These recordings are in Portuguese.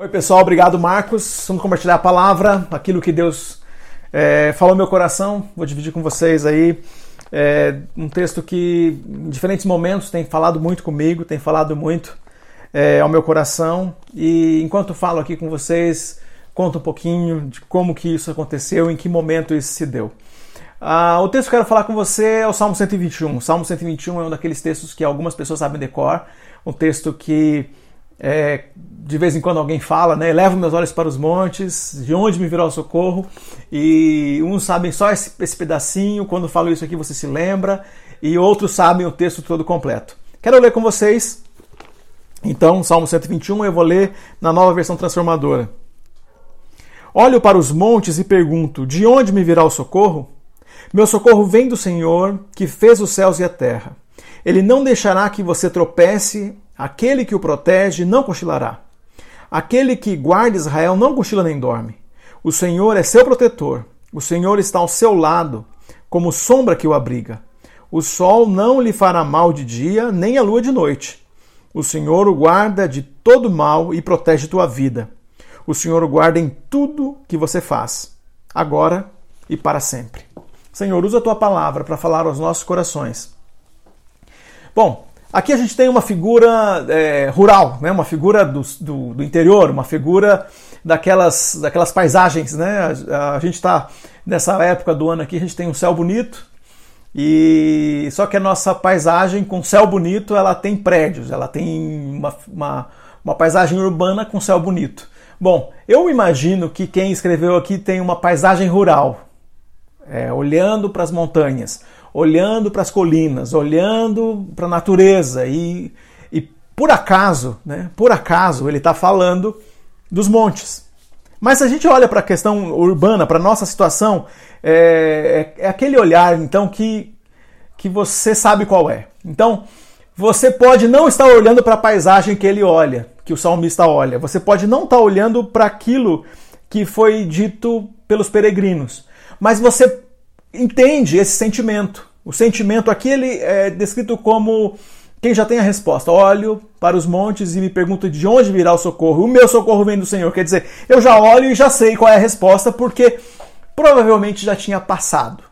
Oi, pessoal, obrigado, Marcos. Vamos compartilhar a palavra, aquilo que Deus é, falou no meu coração. Vou dividir com vocês aí é, um texto que, em diferentes momentos, tem falado muito comigo, tem falado muito é, ao meu coração. E enquanto falo aqui com vocês, conto um pouquinho de como que isso aconteceu, em que momento isso se deu. Ah, o texto que eu quero falar com você é o Salmo 121. O Salmo 121 é um daqueles textos que algumas pessoas sabem decor, um texto que é, de vez em quando alguém fala, né? Levo meus olhos para os montes, de onde me virá o socorro. E uns sabem só esse, esse pedacinho, quando falo isso aqui você se lembra, e outros sabem o texto todo completo. Quero ler com vocês, então, Salmo 121, eu vou ler na nova versão transformadora. Olho para os montes e pergunto: de onde me virá o socorro? Meu socorro vem do Senhor, que fez os céus e a terra. Ele não deixará que você tropece Aquele que o protege não cochilará. Aquele que guarda Israel não cochila nem dorme. O Senhor é seu protetor. O Senhor está ao seu lado, como sombra que o abriga. O sol não lhe fará mal de dia, nem a lua de noite. O Senhor o guarda de todo mal e protege tua vida. O Senhor o guarda em tudo que você faz, agora e para sempre. Senhor, usa a tua palavra para falar aos nossos corações. Bom, Aqui a gente tem uma figura é, rural, né? uma figura do, do, do, interior, uma figura daquelas, daquelas paisagens. Né? A, a gente está nessa época do ano aqui, a gente tem um céu bonito, e só que a nossa paisagem com céu bonito ela tem prédios, ela tem uma, uma, uma paisagem urbana com céu bonito. Bom, eu imagino que quem escreveu aqui tem uma paisagem rural, é, olhando para as montanhas olhando para as colinas, olhando para a natureza e, e por acaso, né, por acaso ele está falando dos montes. Mas se a gente olha para a questão urbana, para a nossa situação, é, é, é, aquele olhar então que, que você sabe qual é. Então, você pode não estar olhando para a paisagem que ele olha, que o salmista olha. Você pode não estar olhando para aquilo que foi dito pelos peregrinos. Mas você entende esse sentimento. O sentimento aqui ele é descrito como quem já tem a resposta. Olho para os montes e me pergunto de onde virá o socorro. O meu socorro vem do Senhor. Quer dizer, eu já olho e já sei qual é a resposta, porque provavelmente já tinha passado.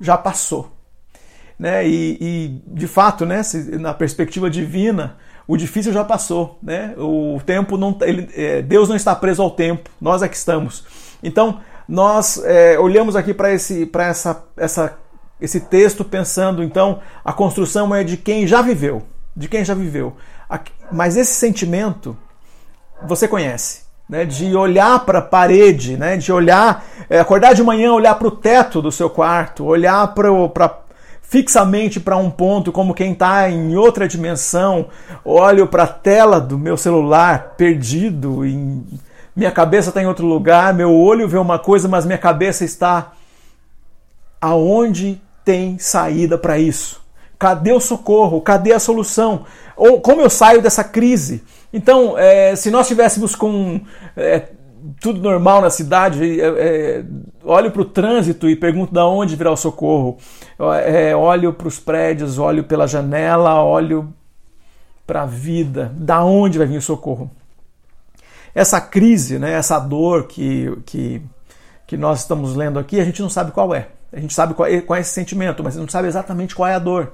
Já passou. Né? E, e de fato, né, na perspectiva divina, o difícil já passou. Né? O tempo não. Ele, é, Deus não está preso ao tempo, nós é que estamos. Então, nós é, olhamos aqui para essa, essa, esse texto pensando, então, a construção é de quem já viveu, de quem já viveu. Mas esse sentimento você conhece. Né, de olhar para a parede, né, de olhar, é, acordar de manhã, olhar para o teto do seu quarto, olhar para fixamente para um ponto, como quem está em outra dimensão, olho para a tela do meu celular perdido em minha cabeça está em outro lugar, meu olho vê uma coisa, mas minha cabeça está aonde tem saída para isso? Cadê o socorro? Cadê a solução? Ou como eu saio dessa crise? Então, é, se nós tivéssemos com é, tudo normal na cidade, é, é olho para o trânsito e pergunto da onde virá o socorro. É, olho para os prédios, olho pela janela, olho para a vida, da onde vai vir o socorro? essa crise, né, essa dor que, que, que nós estamos lendo aqui, a gente não sabe qual é. A gente sabe qual é, qual é esse sentimento, mas não sabe exatamente qual é a dor.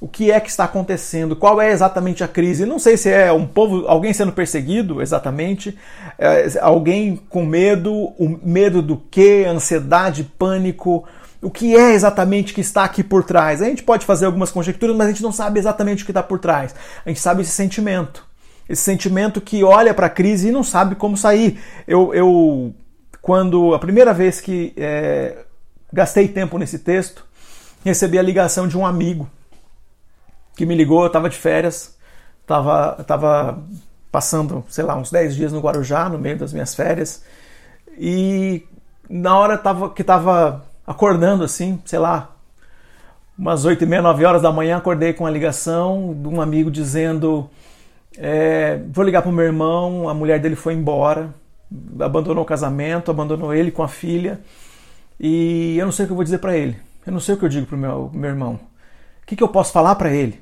O que é que está acontecendo? Qual é exatamente a crise? Não sei se é um povo, alguém sendo perseguido, exatamente, é, alguém com medo, o medo do quê? Ansiedade, pânico. O que é exatamente que está aqui por trás? A gente pode fazer algumas conjecturas, mas a gente não sabe exatamente o que está por trás. A gente sabe esse sentimento esse sentimento que olha para a crise e não sabe como sair. Eu, eu quando a primeira vez que é, gastei tempo nesse texto, recebi a ligação de um amigo que me ligou, eu estava de férias, estava tava passando, sei lá, uns 10 dias no Guarujá, no meio das minhas férias, e na hora tava, que estava acordando assim, sei lá, umas 8 e meia, 9 horas da manhã, acordei com a ligação de um amigo dizendo é, vou ligar pro meu irmão, a mulher dele foi embora, abandonou o casamento, abandonou ele com a filha, e eu não sei o que eu vou dizer para ele. Eu não sei o que eu digo pro meu, meu irmão. O que, que eu posso falar para ele?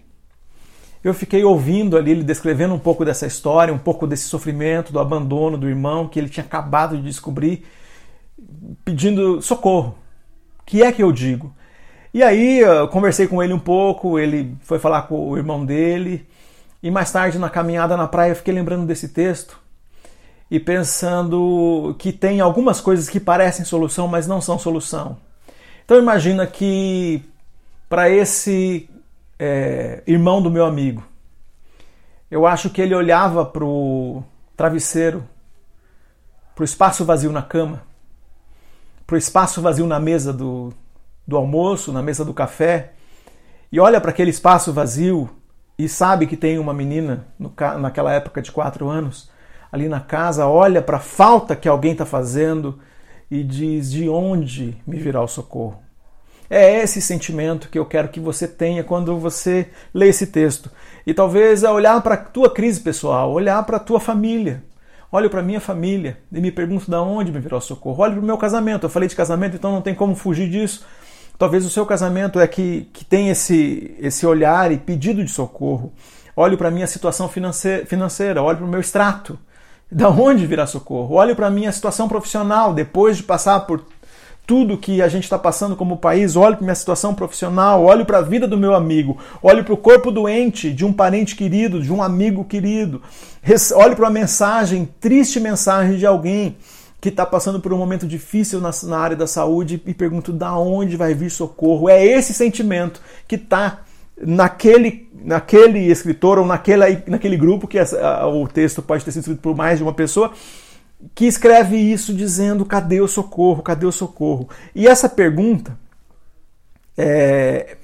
eu fiquei ouvindo ali ele descrevendo um pouco dessa história, um pouco desse sofrimento, do abandono do irmão que ele tinha acabado de descobrir, pedindo socorro. O que é que eu digo? E aí eu conversei com ele um pouco, ele foi falar com o irmão dele, e mais tarde na caminhada na praia eu fiquei lembrando desse texto e pensando que tem algumas coisas que parecem solução, mas não são solução. Então imagina que para esse é, irmão do meu amigo, eu acho que ele olhava para o travesseiro, para o espaço vazio na cama, para o espaço vazio na mesa do, do almoço, na mesa do café, e olha para aquele espaço vazio e sabe que tem uma menina no, naquela época de quatro anos ali na casa, olha para a falta que alguém está fazendo e diz: de onde me virá o socorro? É esse sentimento que eu quero que você tenha quando você lê esse texto. E talvez é olhar para a tua crise pessoal, olhar para a tua família. Olho para a minha família e me pergunto de onde me virá o socorro. Olho para o meu casamento. Eu falei de casamento, então não tem como fugir disso. Talvez o seu casamento é que, que tem esse, esse olhar e pedido de socorro. Olho para a minha situação financeira, olho para o meu extrato. Da onde virá socorro? Olho para a minha situação profissional, depois de passar por tudo que a gente está passando como país, olho para minha situação profissional, olho para a vida do meu amigo, olho para o corpo doente de um parente querido, de um amigo querido, olho para a mensagem, triste mensagem de alguém que está passando por um momento difícil na, na, área da saúde e pergunto da onde vai vir socorro. É esse sentimento que está naquele, naquele escritor ou naquele, naquele grupo, que o texto pode ter sido escrito por mais de uma pessoa, que escreve isso dizendo: cadê o socorro? Cadê o socorro? E essa pergunta é,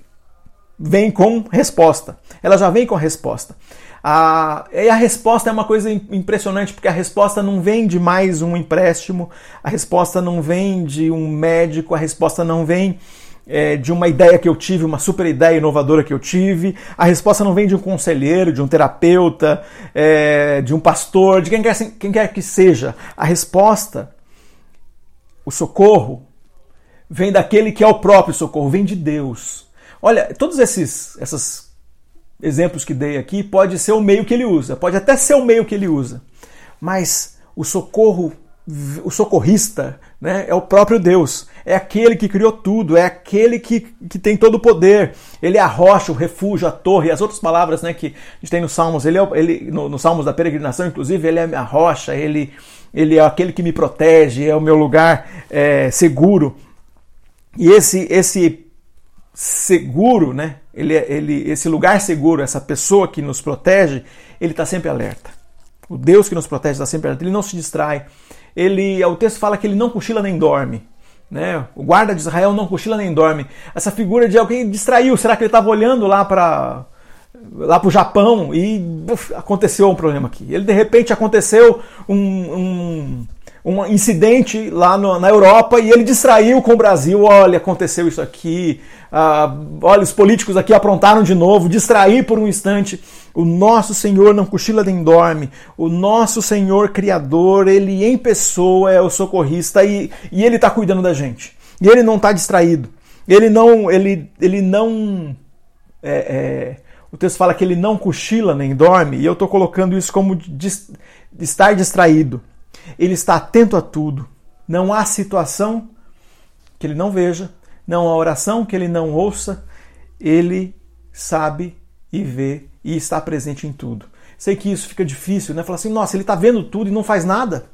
vem com resposta. Ela já vem com resposta. A, e a resposta é uma coisa impressionante, porque a resposta não vem de mais um empréstimo, a resposta não vem de um médico, a resposta não vem é, de uma ideia que eu tive, uma super ideia inovadora que eu tive, a resposta não vem de um conselheiro, de um terapeuta, é, de um pastor, de quem quer, quem quer que seja. A resposta, o socorro, vem daquele que é o próprio socorro, vem de Deus. Olha, todos esses essas exemplos que dei aqui, pode ser o meio que ele usa, pode até ser o meio que ele usa, mas o socorro, o socorrista, né, é o próprio Deus, é aquele que criou tudo, é aquele que, que tem todo o poder, ele é a rocha, o refúgio, a torre, as outras palavras né, que a gente tem nos Salmos, ele, é, ele no, nos Salmos da peregrinação, inclusive, ele é a rocha, ele, ele é aquele que me protege, é o meu lugar é, seguro. E esse, esse seguro, né? Ele, ele, esse lugar seguro, essa pessoa que nos protege, ele está sempre alerta. O Deus que nos protege está sempre alerta. Ele não se distrai. Ele, o texto fala que ele não cochila nem dorme. Né? O guarda de Israel não cochila nem dorme. Essa figura de alguém distraiu. Será que ele estava olhando lá para lá para o Japão e uf, aconteceu um problema aqui? Ele de repente aconteceu um, um um incidente lá no, na Europa e ele distraiu com o Brasil. Olha, aconteceu isso aqui. Ah, olha, os políticos aqui aprontaram de novo. Distrair por um instante. O nosso Senhor não cochila nem dorme. O nosso Senhor Criador, ele em pessoa é o socorrista e, e ele está cuidando da gente. E ele não está distraído. Ele não, ele, ele não. É, é, o texto fala que ele não cochila nem dorme, e eu estou colocando isso como estar distraído. Ele está atento a tudo. Não há situação que ele não veja, não há oração que ele não ouça. Ele sabe e vê e está presente em tudo. Sei que isso fica difícil, né? Falar assim, nossa, ele está vendo tudo e não faz nada.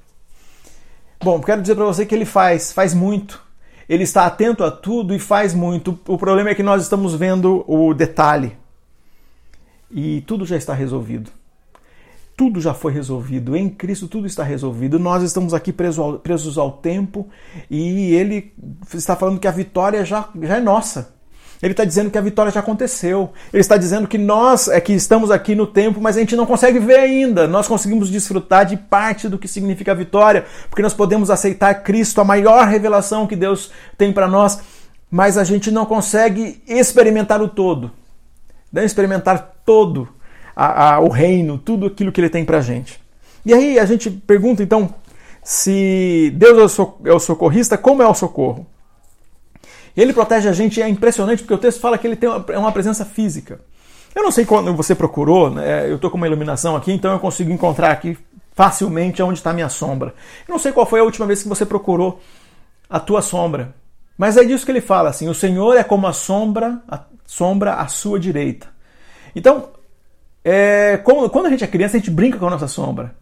Bom, quero dizer para você que ele faz, faz muito. Ele está atento a tudo e faz muito. O problema é que nós estamos vendo o detalhe. E tudo já está resolvido tudo já foi resolvido. Em Cristo tudo está resolvido. Nós estamos aqui presos ao, presos ao tempo e ele está falando que a vitória já, já é nossa. Ele está dizendo que a vitória já aconteceu. Ele está dizendo que nós é que estamos aqui no tempo, mas a gente não consegue ver ainda. Nós conseguimos desfrutar de parte do que significa a vitória, porque nós podemos aceitar Cristo, a maior revelação que Deus tem para nós, mas a gente não consegue experimentar o todo. Não experimentar todo a, a, o reino, tudo aquilo que ele tem para gente. E aí a gente pergunta então se Deus é, é o socorrista, como é o socorro? Ele protege a gente, é impressionante porque o texto fala que ele tem uma, é presença física. Eu não sei quando você procurou, né? eu estou com uma iluminação aqui, então eu consigo encontrar aqui facilmente onde está a minha sombra. Eu não sei qual foi a última vez que você procurou a tua sombra, mas é disso que ele fala assim: o Senhor é como a sombra, a sombra à sua direita. Então, é, quando a gente é criança, a gente brinca com a nossa sombra.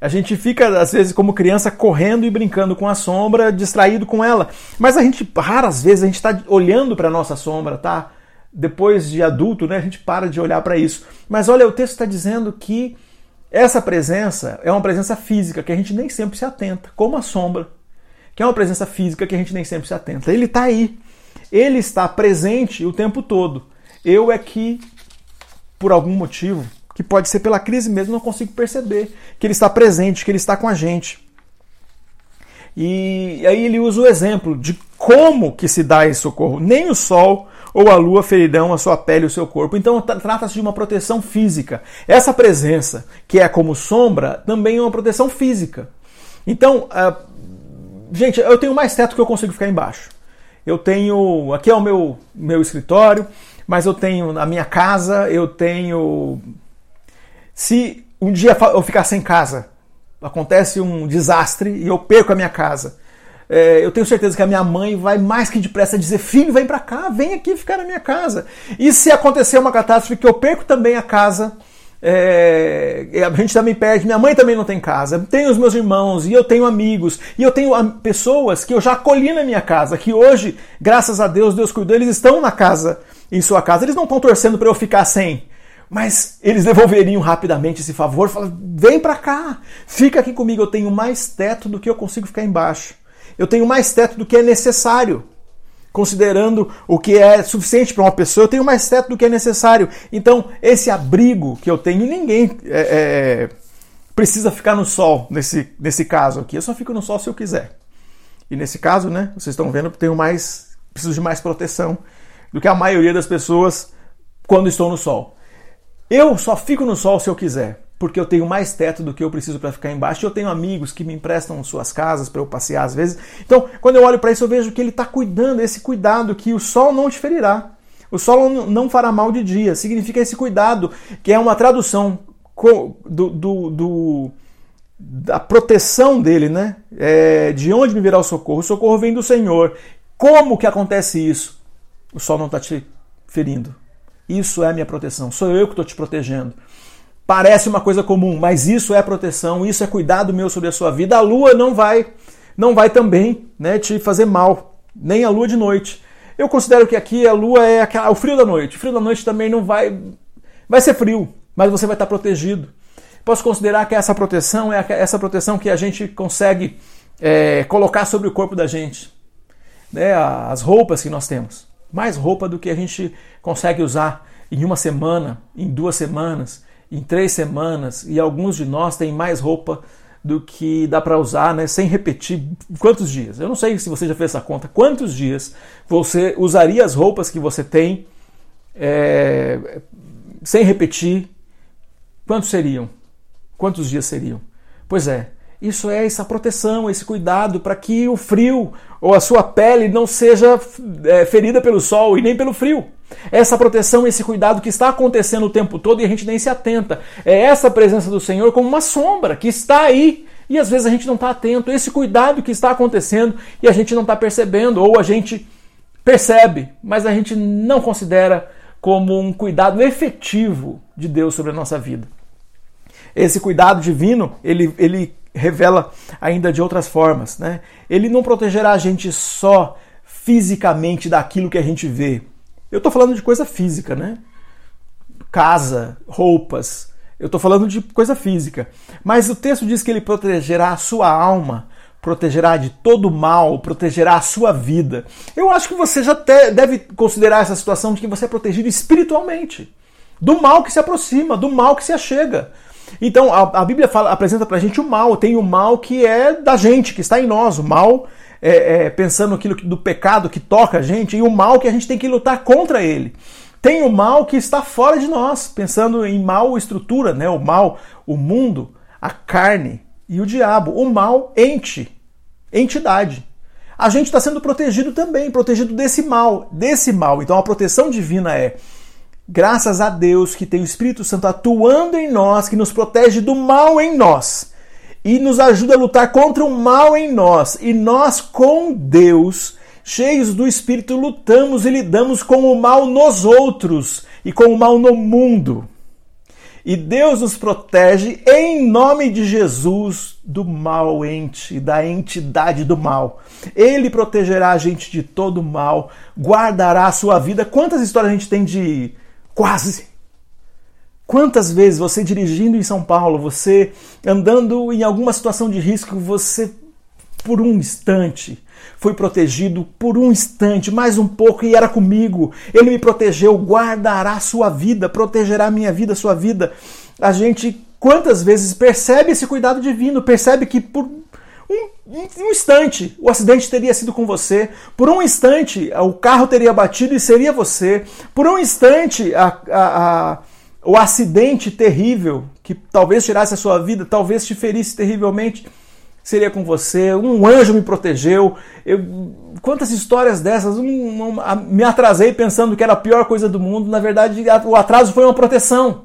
A gente fica, às vezes, como criança, correndo e brincando com a sombra, distraído com ela. Mas a gente, raras vezes, a gente está olhando para a nossa sombra, tá? Depois de adulto, né, a gente para de olhar para isso. Mas olha, o texto está dizendo que essa presença é uma presença física que a gente nem sempre se atenta, como a sombra, que é uma presença física que a gente nem sempre se atenta. Ele está aí. Ele está presente o tempo todo. Eu é que, por algum motivo, que pode ser pela crise mesmo, não consigo perceber que ele está presente, que ele está com a gente. E aí ele usa o exemplo de como que se dá esse socorro. Nem o sol ou a lua ferirão a sua pele e o seu corpo. Então trata-se de uma proteção física. Essa presença, que é como sombra, também é uma proteção física. Então, uh, gente, eu tenho mais teto que eu consigo ficar embaixo. Eu tenho. Aqui é o meu, meu escritório, mas eu tenho a minha casa, eu tenho se um dia eu ficar sem casa, acontece um desastre e eu perco a minha casa, é, eu tenho certeza que a minha mãe vai mais que depressa dizer: filho, vem para cá, vem aqui ficar na minha casa. E se acontecer uma catástrofe que eu perco também a casa, é, a gente também perde. Minha mãe também não tem casa. Tenho os meus irmãos e eu tenho amigos e eu tenho pessoas que eu já acolhi na minha casa, que hoje, graças a Deus, Deus cuidou, eles estão na casa, em sua casa. Eles não estão torcendo para eu ficar sem. Mas eles devolveriam rapidamente esse favor, falando: vem para cá, fica aqui comigo, eu tenho mais teto do que eu consigo ficar embaixo. Eu tenho mais teto do que é necessário. Considerando o que é suficiente para uma pessoa, eu tenho mais teto do que é necessário. Então, esse abrigo que eu tenho, ninguém é, é, precisa ficar no sol nesse, nesse caso aqui. Eu só fico no sol se eu quiser. E nesse caso, né, vocês estão vendo, eu tenho mais, preciso de mais proteção do que a maioria das pessoas quando estou no sol. Eu só fico no sol se eu quiser, porque eu tenho mais teto do que eu preciso para ficar embaixo. Eu tenho amigos que me emprestam suas casas para eu passear às vezes. Então, quando eu olho para isso, eu vejo que ele está cuidando, esse cuidado que o sol não te ferirá. O sol não fará mal de dia. Significa esse cuidado, que é uma tradução do, do, do da proteção dele, né? É, de onde me virá o socorro? O socorro vem do Senhor. Como que acontece isso? O sol não está te ferindo. Isso é minha proteção. Sou eu que estou te protegendo. Parece uma coisa comum, mas isso é proteção, isso é cuidado meu sobre a sua vida. A lua não vai, não vai também, né, te fazer mal, nem a lua de noite. Eu considero que aqui a lua é aquela, o frio da noite. O frio da noite também não vai, vai ser frio, mas você vai estar protegido. Posso considerar que essa proteção é essa proteção que a gente consegue é, colocar sobre o corpo da gente, né, as roupas que nós temos mais roupa do que a gente consegue usar em uma semana, em duas semanas, em três semanas, e alguns de nós têm mais roupa do que dá para usar, né, sem repetir quantos dias. Eu não sei se você já fez essa conta. Quantos dias você usaria as roupas que você tem é, sem repetir? Quantos seriam? Quantos dias seriam? Pois é, isso é essa proteção, esse cuidado para que o frio ou a sua pele não seja é, ferida pelo sol e nem pelo frio. Essa proteção, esse cuidado que está acontecendo o tempo todo e a gente nem se atenta. É essa presença do Senhor como uma sombra que está aí e às vezes a gente não está atento. Esse cuidado que está acontecendo e a gente não está percebendo, ou a gente percebe, mas a gente não considera como um cuidado efetivo de Deus sobre a nossa vida. Esse cuidado divino, ele, ele revela ainda de outras formas. Né? Ele não protegerá a gente só fisicamente daquilo que a gente vê. Eu estou falando de coisa física, né? Casa, roupas. Eu estou falando de coisa física. Mas o texto diz que ele protegerá a sua alma, protegerá de todo mal, protegerá a sua vida. Eu acho que você já deve considerar essa situação de que você é protegido espiritualmente. Do mal que se aproxima, do mal que se achega. Então a, a Bíblia fala, apresenta pra gente o mal, tem o mal que é da gente, que está em nós, o mal é, é, pensando aquilo do pecado que toca a gente, e o mal que a gente tem que lutar contra ele. Tem o mal que está fora de nós, pensando em mal estrutura, né? o mal, o mundo, a carne e o diabo. O mal, ente, entidade. A gente está sendo protegido também, protegido desse mal, desse mal. Então a proteção divina é Graças a Deus que tem o Espírito Santo atuando em nós, que nos protege do mal em nós e nos ajuda a lutar contra o mal em nós. E nós, com Deus, cheios do Espírito, lutamos e lidamos com o mal nos outros e com o mal no mundo. E Deus nos protege em nome de Jesus do mal ente, da entidade do mal. Ele protegerá a gente de todo mal, guardará a sua vida. Quantas histórias a gente tem de quase? Quantas vezes você dirigindo em São Paulo, você andando em alguma situação de risco, você por um instante foi protegido por um instante, mais um pouco, e era comigo. Ele me protegeu, guardará sua vida, protegerá minha vida, sua vida. A gente, quantas vezes, percebe esse cuidado divino, percebe que por um, um, instante o acidente teria sido com você, por um instante o carro teria batido e seria você, por um instante a, a, a o acidente terrível que talvez tirasse a sua vida, talvez te ferisse terrivelmente seria com você, um anjo me protegeu. Eu, quantas histórias dessas? Um, um, me atrasei pensando que era a pior coisa do mundo. Na verdade, o atraso foi uma proteção.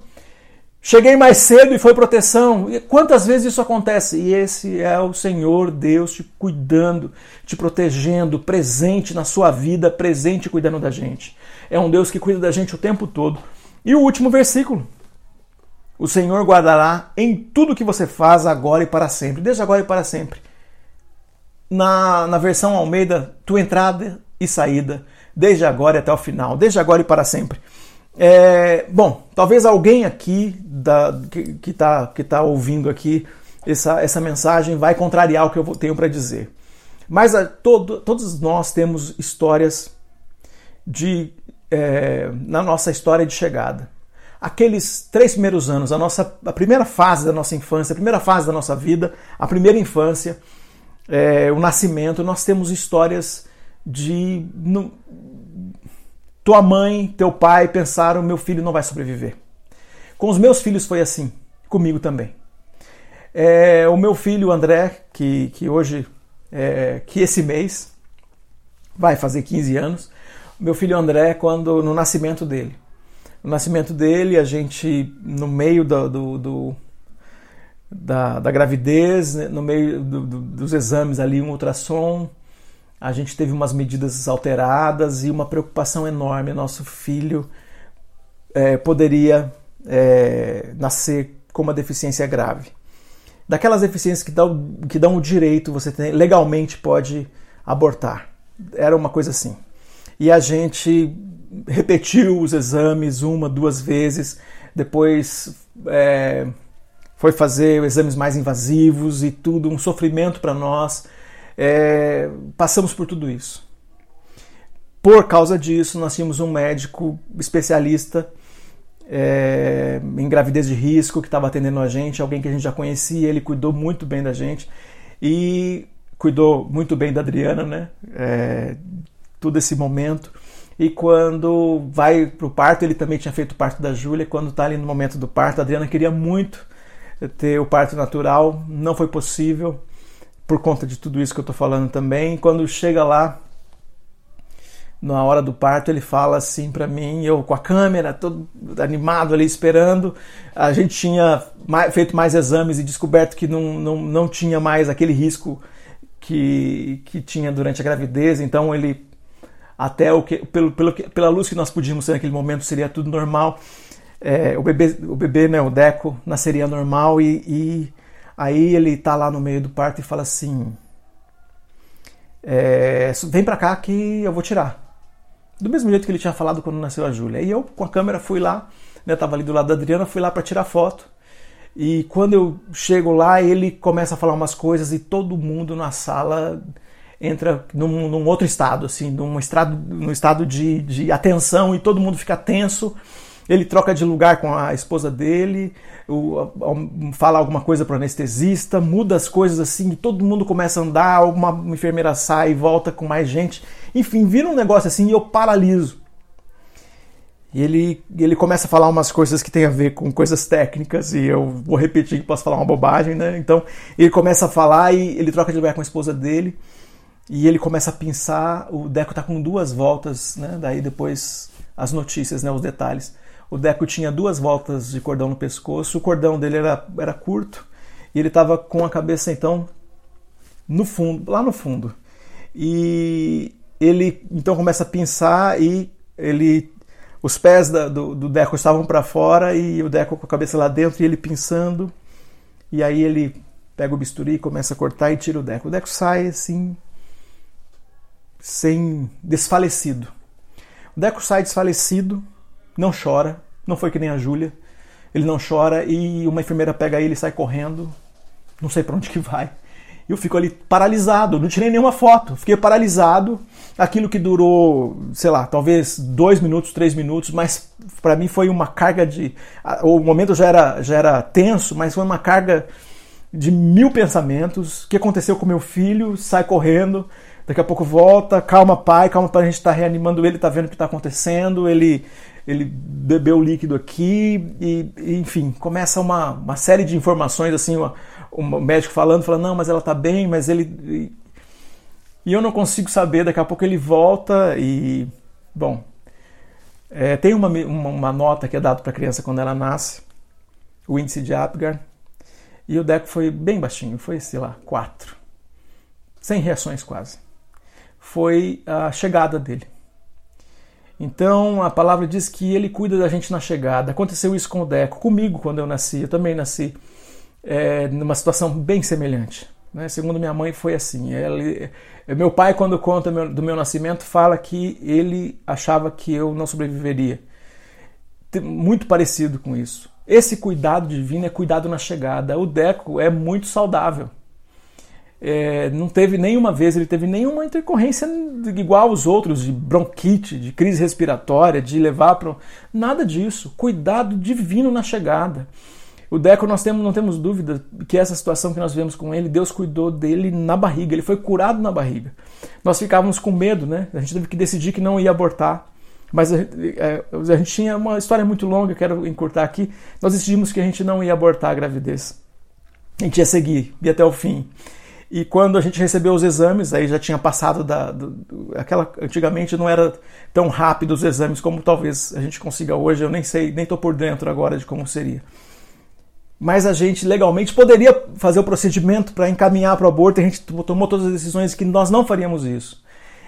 Cheguei mais cedo e foi proteção. E quantas vezes isso acontece? E esse é o Senhor Deus te cuidando, te protegendo, presente na sua vida, presente cuidando da gente. É um Deus que cuida da gente o tempo todo. E o último versículo, o Senhor guardará em tudo que você faz agora e para sempre, desde agora e para sempre. Na, na versão Almeida, tua entrada e saída, desde agora até o final, desde agora e para sempre. É, bom, talvez alguém aqui da, que está que tá ouvindo aqui essa, essa mensagem vai contrariar o que eu tenho para dizer. Mas a, todo, todos nós temos histórias de é, na nossa história de chegada aqueles três primeiros anos, a nossa a primeira fase da nossa infância, a primeira fase da nossa vida, a primeira infância, é, o nascimento, nós temos histórias de tua mãe, teu pai pensaram meu filho não vai sobreviver. Com os meus filhos foi assim, comigo também. É, o meu filho André, que, que hoje, é, que esse mês vai fazer 15 anos, meu filho André, quando no nascimento dele, no nascimento dele, a gente, no meio do, do, do da, da, gravidez, né, no meio do, dos exames ali, um ultrassom, a gente teve umas medidas alteradas e uma preocupação enorme. Nosso filho é, poderia é, nascer com uma deficiência grave. Daquelas deficiências que dão, que dão o direito, você tem, legalmente pode abortar. Era uma coisa assim. E a gente repetiu os exames uma, duas vezes, depois é, foi fazer exames mais invasivos e tudo, um sofrimento para nós. É, passamos por tudo isso. Por causa disso, nós tínhamos um médico especialista é, em gravidez de risco que estava atendendo a gente, alguém que a gente já conhecia, ele cuidou muito bem da gente e cuidou muito bem da Adriana, né? É, todo esse momento. E quando vai para o parto, ele também tinha feito parto da Júlia. Quando está ali no momento do parto, a Adriana queria muito ter o parto natural, não foi possível por conta de tudo isso que eu estou falando também. Quando chega lá, na hora do parto, ele fala assim para mim, eu com a câmera, todo animado ali esperando. A gente tinha feito mais exames e descoberto que não, não, não tinha mais aquele risco que, que tinha durante a gravidez, então ele até o que, pelo, pelo, pela luz que nós podíamos ser naquele momento, seria tudo normal. É, o bebê, o bebê, né, o Deco, nasceria normal e, e aí ele tá lá no meio do parto e fala assim: é, vem pra cá que eu vou tirar. Do mesmo jeito que ele tinha falado quando nasceu a Júlia. E eu, com a câmera, fui lá, né, tava ali do lado da Adriana, fui lá para tirar foto. E quando eu chego lá, ele começa a falar umas coisas e todo mundo na sala entra num, num outro estado, assim, num estado, num estado de, de atenção e todo mundo fica tenso. Ele troca de lugar com a esposa dele, fala alguma coisa para o anestesista, muda as coisas assim, e todo mundo começa a andar, uma enfermeira sai e volta com mais gente. Enfim, vira um negócio assim e eu paraliso. E ele, ele começa a falar umas coisas que tem a ver com coisas técnicas, e eu vou repetir que posso falar uma bobagem, né? Então ele começa a falar e ele troca de lugar com a esposa dele. E ele começa a pensar, o Deco tá com duas voltas, né? Daí depois as notícias, né, os detalhes. O Deco tinha duas voltas de cordão no pescoço, o cordão dele era, era curto e ele estava com a cabeça então no fundo, lá no fundo. E ele então começa a pensar e ele os pés da, do, do, Deco estavam para fora e o Deco com a cabeça lá dentro e ele pensando. E aí ele pega o bisturi, começa a cortar e tira o Deco. O Deco sai assim, sem desfalecido. O Deco sai desfalecido, não chora, não foi que nem a Júlia. Ele não chora e uma enfermeira pega ele e sai correndo. Não sei para onde que vai. Eu fico ali paralisado, não tirei nenhuma foto, fiquei paralisado. Aquilo que durou, sei lá, talvez dois minutos, três minutos, mas para mim foi uma carga de. O momento já era, já era tenso, mas foi uma carga de mil pensamentos. O que aconteceu com meu filho? Sai correndo, daqui a pouco volta, calma pai, calma pai, a gente está reanimando ele, está vendo o que está acontecendo, ele ele bebeu o líquido aqui e, enfim, começa uma, uma série de informações assim, uma, o médico falando, falando, não, mas ela está bem, mas ele. E eu não consigo saber, daqui a pouco ele volta e. Bom. É, tem uma, uma, uma, nota que é dada para a criança quando ela nasce, o índice de Apgar, e o Deco foi bem baixinho, foi, sei lá, 4. Sem reações quase. Foi a chegada dele. Então a palavra diz que ele cuida da gente na chegada. Aconteceu isso com o Deco, comigo quando eu nasci, eu também nasci é, numa situação bem semelhante. Né? Segundo minha mãe, foi assim. Ele, meu pai, quando conta meu, do meu nascimento, fala que ele achava que eu não sobreviveria. Muito parecido com isso. Esse cuidado divino é cuidado na chegada. O Deco é muito saudável. É, não teve nenhuma vez, ele teve nenhuma intercorrência igual aos outros, de bronquite, de crise respiratória, de levar para. Nada disso. Cuidado divino na chegada. O Deco, nós temos, não temos dúvida que essa situação que nós vemos com ele, Deus cuidou dele na barriga, ele foi curado na barriga. Nós ficávamos com medo, né? A gente teve que decidir que não ia abortar. Mas a, é, a gente tinha uma história muito longa, quero encurtar aqui. Nós decidimos que a gente não ia abortar a gravidez. A gente ia seguir, ia até o fim. E quando a gente recebeu os exames, aí já tinha passado da. Do, do, aquela, antigamente não era tão rápido os exames como talvez a gente consiga hoje. Eu nem sei, nem estou por dentro agora de como seria mas a gente legalmente poderia fazer o procedimento para encaminhar para o aborto, a gente tomou todas as decisões que nós não faríamos isso.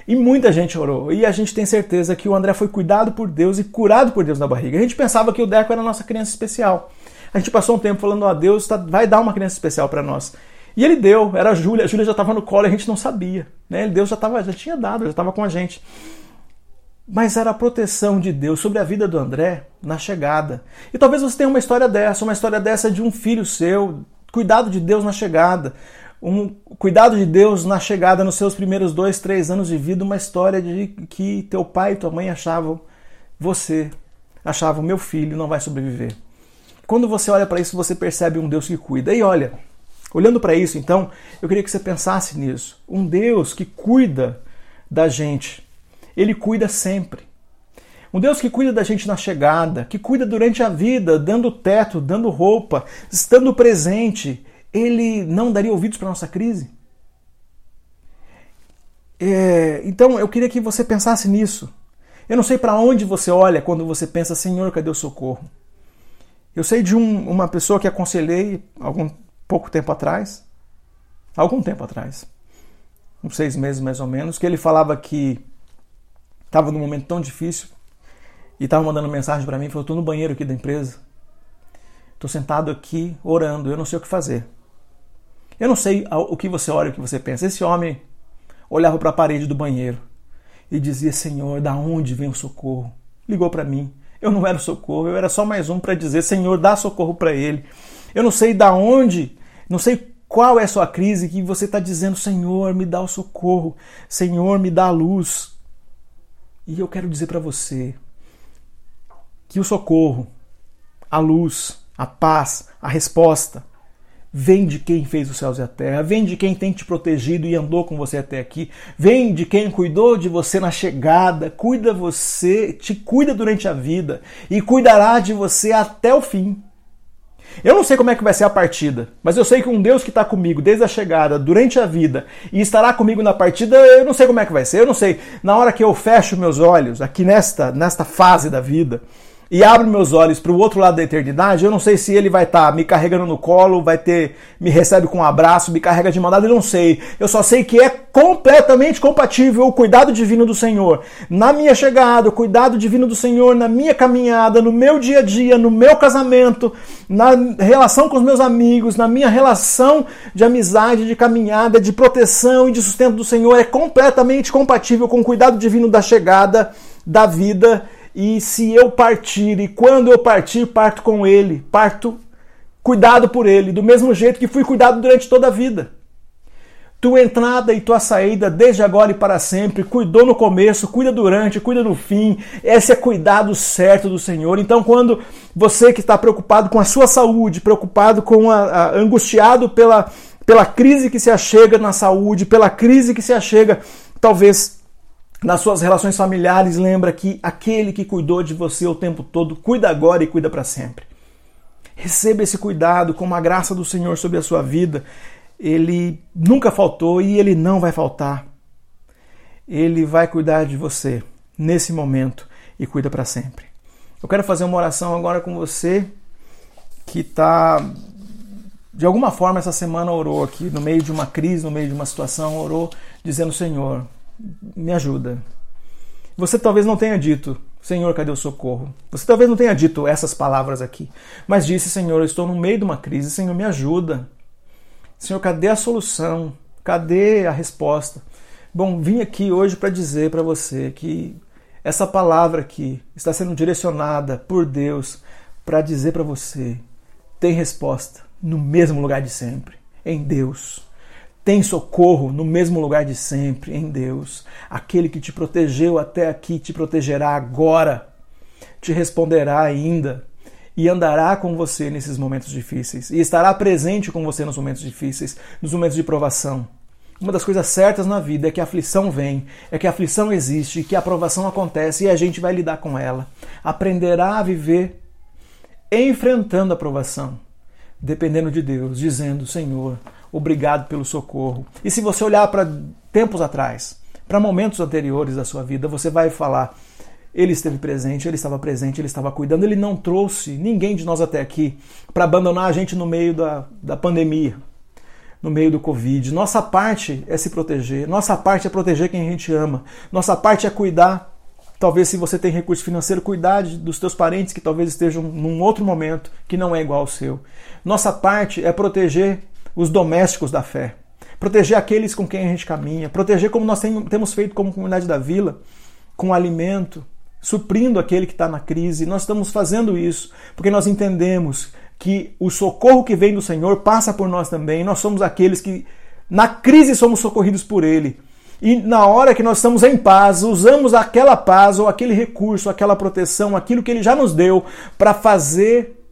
E muita gente orou. E a gente tem certeza que o André foi cuidado por Deus e curado por Deus na barriga. A gente pensava que o Deco era a nossa criança especial. A gente passou um tempo falando, ó, Deus tá, vai dar uma criança especial para nós. E ele deu, era a Júlia. A Júlia já estava no colo e a gente não sabia. Né? Deus já, tava, já tinha dado, já estava com a gente mas era a proteção de Deus sobre a vida do André na chegada. E talvez você tenha uma história dessa, uma história dessa de um filho seu, cuidado de Deus na chegada, um cuidado de Deus na chegada nos seus primeiros dois, três anos de vida, uma história de que teu pai e tua mãe achavam você, achavam meu filho não vai sobreviver. Quando você olha para isso, você percebe um Deus que cuida. E olha, olhando para isso, então, eu queria que você pensasse nisso. Um Deus que cuida da gente ele cuida sempre. Um Deus que cuida da gente na chegada, que cuida durante a vida, dando teto, dando roupa, estando presente, ele não daria ouvidos para nossa crise? É, então eu queria que você pensasse nisso. Eu não sei para onde você olha quando você pensa, Senhor, cadê o socorro? Eu sei de um, uma pessoa que aconselhei algum pouco tempo atrás, algum tempo atrás, uns seis meses mais ou menos, que ele falava que estava num momento tão difícil e estava mandando mensagem para mim, falou: "Estou no banheiro aqui da empresa. Estou sentado aqui orando, eu não sei o que fazer. Eu não sei o que você olha, o que você pensa. Esse homem olhava para a parede do banheiro e dizia: Senhor, da onde vem o socorro? Ligou para mim. Eu não era o socorro, eu era só mais um para dizer: Senhor, dá socorro para ele. Eu não sei da onde, não sei qual é a sua crise que você está dizendo: Senhor, me dá o socorro, Senhor, me dá a luz. E eu quero dizer para você que o socorro, a luz, a paz, a resposta vem de quem fez os céus e a terra, vem de quem tem te protegido e andou com você até aqui, vem de quem cuidou de você na chegada, cuida você, te cuida durante a vida e cuidará de você até o fim. Eu não sei como é que vai ser a partida, mas eu sei que um Deus que está comigo desde a chegada, durante a vida, e estará comigo na partida, eu não sei como é que vai ser. Eu não sei. Na hora que eu fecho meus olhos, aqui nesta, nesta fase da vida, e abro meus olhos para o outro lado da eternidade, eu não sei se ele vai estar tá me carregando no colo, vai ter, me recebe com um abraço, me carrega de mandado, eu não sei. Eu só sei que é completamente compatível o cuidado divino do Senhor. Na minha chegada, o cuidado divino do Senhor, na minha caminhada, no meu dia a dia, no meu casamento, na relação com os meus amigos, na minha relação de amizade, de caminhada, de proteção e de sustento do Senhor, é completamente compatível com o cuidado divino da chegada, da vida e se eu partir, e quando eu partir, parto com ele, parto cuidado por ele, do mesmo jeito que fui cuidado durante toda a vida. Tua entrada e tua saída, desde agora e para sempre, cuidou no começo, cuida durante, cuida no fim. Esse é cuidado certo do Senhor. Então, quando você que está preocupado com a sua saúde, preocupado com a, a angustiado pela, pela crise que se achega na saúde, pela crise que se achega, talvez nas suas relações familiares, lembra que aquele que cuidou de você o tempo todo cuida agora e cuida para sempre. Receba esse cuidado com a graça do Senhor sobre a sua vida. Ele nunca faltou e ele não vai faltar. Ele vai cuidar de você nesse momento e cuida para sempre. Eu quero fazer uma oração agora com você que está de alguma forma essa semana orou aqui no meio de uma crise, no meio de uma situação, orou dizendo: Senhor, me ajuda. Você talvez não tenha dito, Senhor, cadê o socorro? Você talvez não tenha dito essas palavras aqui, mas disse, Senhor, eu estou no meio de uma crise, Senhor, me ajuda. Senhor, cadê a solução? Cadê a resposta? Bom, vim aqui hoje para dizer para você que essa palavra aqui está sendo direcionada por Deus para dizer para você: tem resposta no mesmo lugar de sempre, em Deus. Tem socorro no mesmo lugar de sempre, em Deus. Aquele que te protegeu até aqui te protegerá agora, te responderá ainda e andará com você nesses momentos difíceis e estará presente com você nos momentos difíceis, nos momentos de provação. Uma das coisas certas na vida é que a aflição vem, é que a aflição existe, que a provação acontece e a gente vai lidar com ela. Aprenderá a viver enfrentando a provação, dependendo de Deus, dizendo: Senhor, obrigado pelo socorro. E se você olhar para tempos atrás, para momentos anteriores da sua vida, você vai falar: ele esteve presente, ele estava presente, ele estava cuidando, ele não trouxe ninguém de nós até aqui para abandonar a gente no meio da, da pandemia, no meio do Covid. Nossa parte é se proteger, nossa parte é proteger quem a gente ama, nossa parte é cuidar. Talvez, se você tem recurso financeiro, cuidar dos teus parentes que talvez estejam num outro momento que não é igual ao seu. Nossa parte é proteger os domésticos da fé, proteger aqueles com quem a gente caminha, proteger como nós temos feito como comunidade da vila, com alimento, suprindo aquele que está na crise. Nós estamos fazendo isso porque nós entendemos que o socorro que vem do Senhor passa por nós também. Nós somos aqueles que na crise somos socorridos por Ele. E na hora que nós estamos em paz, usamos aquela paz ou aquele recurso, aquela proteção, aquilo que Ele já nos deu para fazer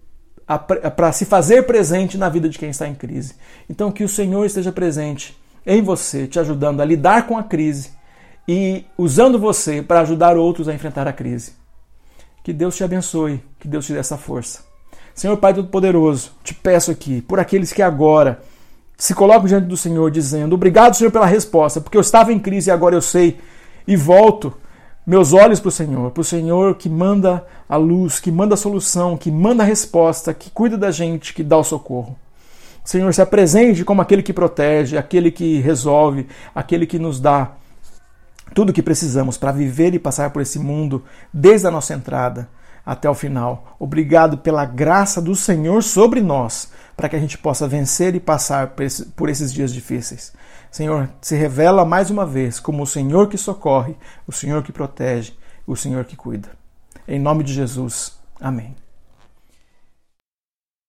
para se fazer presente na vida de quem está em crise. Então, que o Senhor esteja presente em você, te ajudando a lidar com a crise e usando você para ajudar outros a enfrentar a crise. Que Deus te abençoe, que Deus te dê essa força. Senhor Pai Todo-Poderoso, te peço aqui, por aqueles que agora se colocam diante do Senhor dizendo: Obrigado, Senhor, pela resposta, porque eu estava em crise e agora eu sei e volto meus olhos para o Senhor, para o Senhor que manda a luz, que manda a solução, que manda a resposta, que cuida da gente, que dá o socorro. Senhor, se apresente como aquele que protege, aquele que resolve, aquele que nos dá tudo o que precisamos para viver e passar por esse mundo desde a nossa entrada até o final. Obrigado pela graça do Senhor sobre nós, para que a gente possa vencer e passar por esses dias difíceis. Senhor, se revela mais uma vez como o Senhor que socorre, o Senhor que protege, o Senhor que cuida. Em nome de Jesus. Amém.